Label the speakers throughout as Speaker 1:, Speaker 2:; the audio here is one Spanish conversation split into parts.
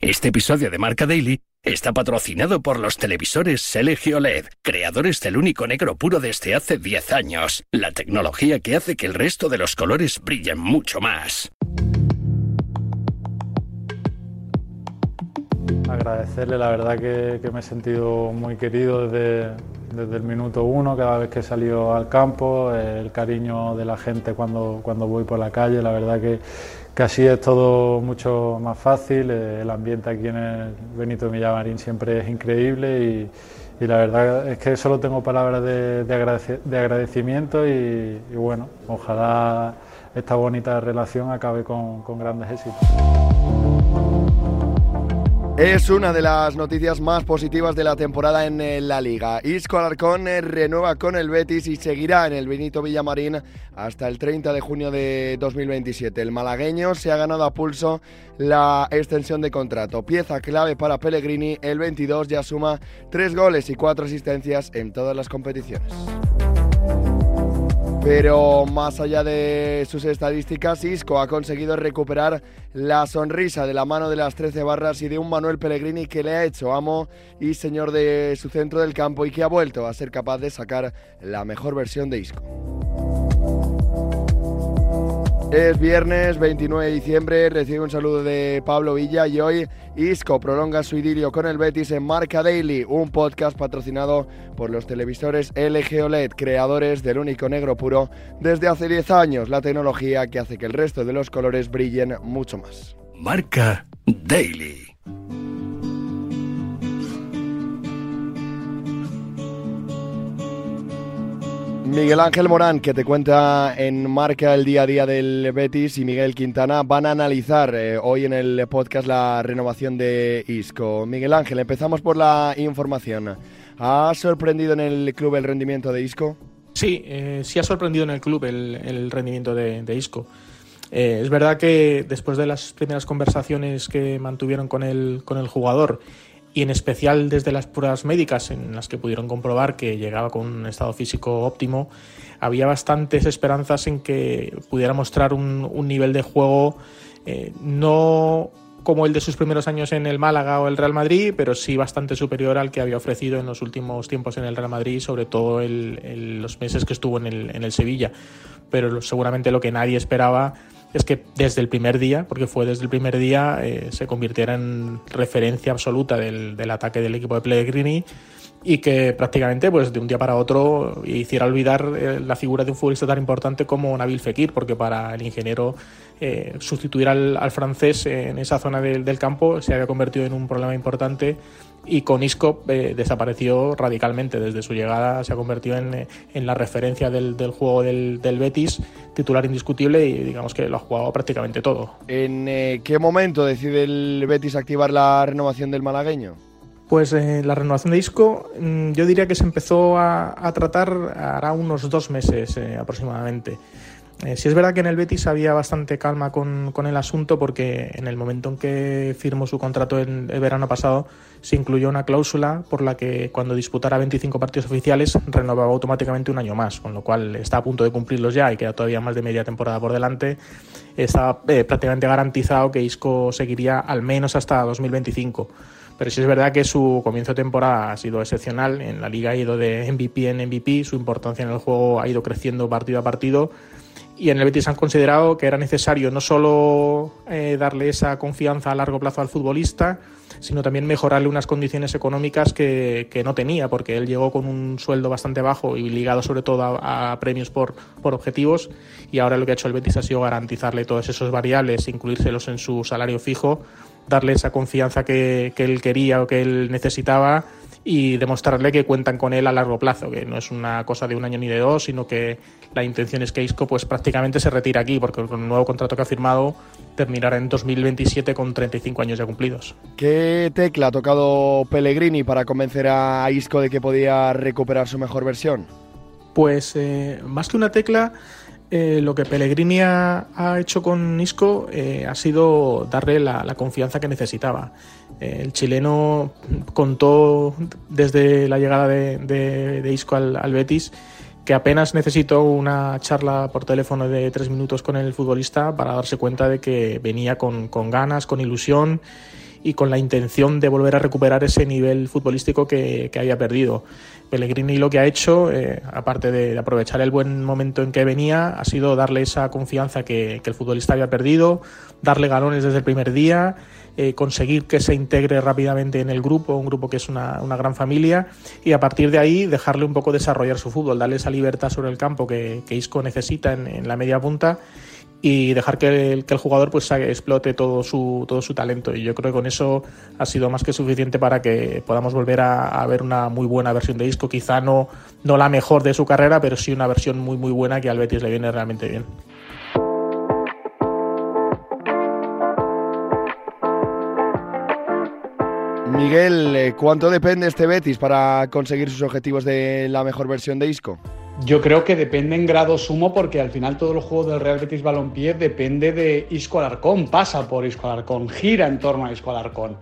Speaker 1: Este episodio de Marca Daily está patrocinado por los televisores LG OLED, creadores del único negro puro desde hace 10 años, la tecnología que hace que el resto de los colores brillen mucho más.
Speaker 2: Agradecerle, la verdad que, me he sentido muy querido desde, desde, el minuto uno, cada vez que he salido al campo, el cariño de la gente cuando, cuando voy por la calle, la verdad que que así es todo mucho más fácil, eh, el ambiente aquí en el Benito Villamarín siempre es increíble y, la verdad es que solo tengo palabras de, agradecimiento y, bueno, ojalá esta bonita relación acabe con grandes éxitos.
Speaker 3: Es una de las noticias más positivas de la temporada en eh, la liga. Isco Alarcón eh, renueva con el Betis y seguirá en el Benito Villamarín hasta el 30 de junio de 2027. El malagueño se ha ganado a pulso la extensión de contrato. Pieza clave para Pellegrini, el 22 ya suma tres goles y cuatro asistencias en todas las competiciones. Pero más allá de sus estadísticas, Isco ha conseguido recuperar la sonrisa de la mano de las 13 barras y de un Manuel Pellegrini que le ha hecho amo y señor de su centro del campo y que ha vuelto a ser capaz de sacar la mejor versión de Isco. Es viernes 29 de diciembre, recibe un saludo de Pablo Villa y hoy Isco prolonga su idilio con el Betis en Marca Daily, un podcast patrocinado por los televisores LG OLED, creadores del único negro puro desde hace 10 años, la tecnología que hace que el resto de los colores brillen mucho más.
Speaker 1: Marca Daily.
Speaker 3: Miguel Ángel Morán, que te cuenta en Marca el día a día del Betis, y Miguel Quintana van a analizar eh, hoy en el podcast la renovación de Isco. Miguel Ángel, empezamos por la información. ¿Ha sorprendido en el club el rendimiento de Isco?
Speaker 4: Sí, eh, sí ha sorprendido en el club el, rendimiento de, Isco. Eh, es verdad que después de las primeras conversaciones que mantuvieron con el, con el jugador y en especial desde las pruebas médicas en las que pudieron comprobar que llegaba con un estado físico óptimo, había bastantes esperanzas en que pudiera mostrar un, nivel de juego eh, no como el de sus primeros años en el Málaga o el Real Madrid, pero sí bastante superior al que había ofrecido en los últimos tiempos en el Real Madrid, sobre todo en los meses que estuvo en el, en el Sevilla. Pero seguramente lo que nadie esperaba es que desde el primer día, porque fue desde el primer día, eh, se convirtiera en referencia absoluta del, del, ataque del equipo de Pellegrini y que prácticamente pues de un día para otro hiciera olvidar eh, la figura de un futbolista tan importante como Nabil Fekir, porque para el ingeniero eh, sustituir al, francés en esa zona del, campo se había convertido en un problema importante y con Isco eh, desapareció radicalmente desde su llegada, se ha convertido en, la referencia del, juego del, del, Betis, titular indiscutible y digamos que lo ha jugado prácticamente todo.
Speaker 3: ¿En qué momento decide el Betis activar la renovación del malagueño?
Speaker 4: Pues la renovación de Isco mm, yo diría que se empezó a, a tratar hará unos dos meses aproximadamente. Eh, sí es verdad que en el Betis había bastante calma con, con, el asunto porque en el momento en que firmó su contrato en el verano pasado se incluyó una cláusula por la que cuando disputara 25 partidos oficiales renovaba automáticamente un año más, con lo cual está a punto de cumplirlos ya y queda todavía más de media temporada por delante. Está eh, prácticamente garantizado que Isco seguiría al menos hasta 2025 pero sí es verdad que su comienzo de temporada ha sido excepcional. En la liga ha ido de MVP en MVP, su importancia en el juego ha ido creciendo partido a partido y en el Betis han considerado que era necesario no solo eh, darle esa confianza a largo plazo al futbolista, sino también mejorarle unas condiciones económicas que, que no tenía, porque él llegó con un sueldo bastante bajo y ligado sobre todo a, premios por, por, objetivos, y ahora lo que ha hecho el Betis ha sido garantizarle todos esos variables, incluírselos en su salario fijo, darle esa confianza que, que él quería o que él necesitaba y demostrarle que cuentan con él a largo plazo, que no es una cosa de un año ni de dos, sino que la intención es que Isco pues prácticamente se retira aquí, porque con el nuevo contrato que ha firmado terminará en 2027 con 35 años ya cumplidos.
Speaker 3: ¿Qué tecla ha tocado Pellegrini para convencer a Isco de que podía recuperar su mejor versión?
Speaker 4: Pues eh, más que una tecla, eh, lo que Pellegrini ha, hecho con Isco eh, ha sido darle la, confianza que necesitaba. El chileno contó desde la llegada de, Isco al, Betis que apenas necesitó una charla por teléfono de tres minutos con el futbolista para darse cuenta de que venía con, ganas, con ilusión y con la intención de volver a recuperar ese nivel futbolístico que, había perdido. Pellegrini lo que ha hecho, eh, aparte de, aprovechar el buen momento en que venía, ha sido darle esa confianza que, el futbolista había perdido, darle galones desde el primer día, eh, conseguir que se integre rápidamente en el grupo, un grupo que es una, gran familia, y a partir de ahí dejarle un poco desarrollar su fútbol, darle esa libertad sobre el campo que, Isco necesita en, en la media punta y dejar que el, que el jugador pues explote todo su, todo su talento. Y yo creo que con eso ha sido más que suficiente para que podamos volver a, ver una muy buena versión de disco. Quizá no, no la mejor de su carrera, pero sí una versión muy muy buena que al Betis le viene realmente bien.
Speaker 3: Miguel, eh, ¿cuánto depende este Betis para conseguir sus objetivos de la mejor versión de Isco?
Speaker 5: Yo creo que depende en grado sumo porque al final todo el juego del Real Betis Balompié depende de Isco Alarcón, pasa por Isco Alarcón, gira en torno a Isco Alarcón.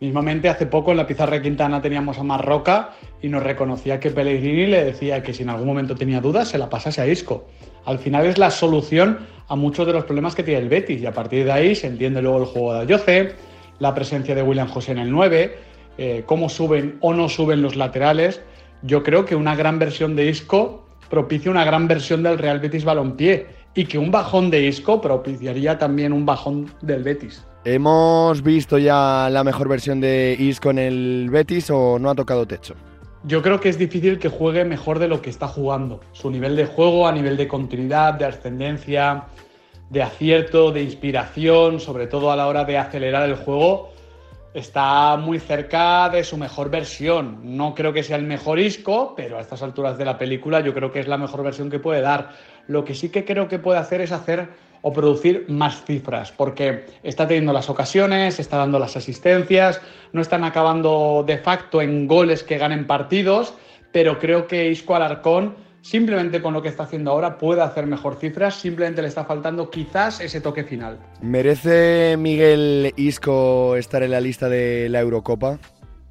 Speaker 5: Mismamente hace poco en la pizarra de Quintana teníamos a Marroca y nos reconocía que Pellegrini le decía que si en algún momento tenía dudas se la pasase a Isco. Al final es la solución a muchos de los problemas que tiene el Betis y a partir de ahí se entiende luego el juego de Ayoce, la presencia de William José en el 9, eh, cómo suben o no suben los laterales. Yo creo que una gran versión de Isco propicia una gran versión del Real Betis Balompié y que un bajón de Isco propiciaría también un bajón del Betis.
Speaker 3: ¿Hemos visto ya la mejor versión de Isco en el Betis o no ha tocado techo?
Speaker 5: Yo creo que es difícil que juegue mejor de lo que está jugando. Su nivel de juego a nivel de continuidad, de ascendencia, de acierto, de inspiración, sobre todo a la hora de acelerar el juego, está muy cerca de su mejor versión. No creo que sea el mejor Isco, pero a estas alturas de la película yo creo que es la mejor versión que puede dar. Lo que sí que creo que puede hacer es hacer o producir más cifras, porque está teniendo las ocasiones, está dando las asistencias, no están acabando de facto en goles que ganen partidos, pero creo que Isco Alarcón simplemente con lo que está haciendo ahora puede hacer mejor cifras, simplemente le está faltando quizás ese toque final.
Speaker 3: ¿Merece Miguel Isco estar en la lista de la Eurocopa?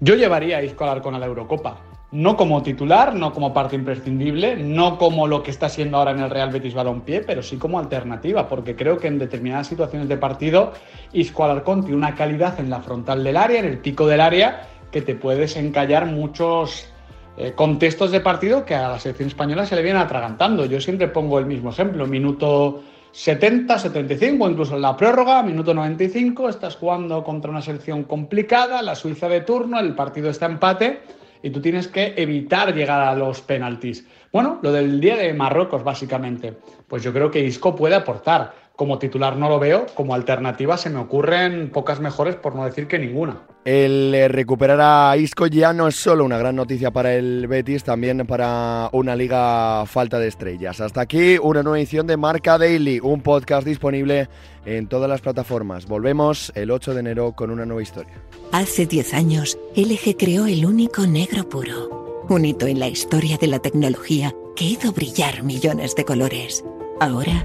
Speaker 5: Yo llevaría a Isco Alarcón a la Eurocopa. No como titular, no como parte imprescindible, no como lo que está siendo ahora en el Real Betis Balompié, pero sí como alternativa, porque creo que en determinadas situaciones de partido Isco Alarcón tiene una calidad en la frontal del área, en el pico del área, que te puedes encallar muchos eh, contextos de partido que a la selección española se le vienen atragantando. Yo siempre pongo el mismo ejemplo, minuto 70, 75, incluso en la prórroga, minuto 95, estás jugando contra una selección complicada, la Suiza de turno, el partido está empate y tú tienes que evitar llegar a los penaltis. Bueno, lo del día de Marruecos, básicamente. Pues yo creo que Isco puede aportar. Como titular no lo veo, como alternativa se me ocurren pocas mejores, por no decir que ninguna.
Speaker 3: El eh, recuperar a Isco ya no es solo una gran noticia para el Betis, también para una liga falta de estrellas. Hasta aquí una nueva edición de Marca Daily, un podcast disponible en todas las plataformas. Volvemos el 8 de enero con una nueva historia.
Speaker 6: Hace 10 años, LG creó el único negro puro, un hito en la historia de la tecnología que hizo brillar millones de colores. Ahora,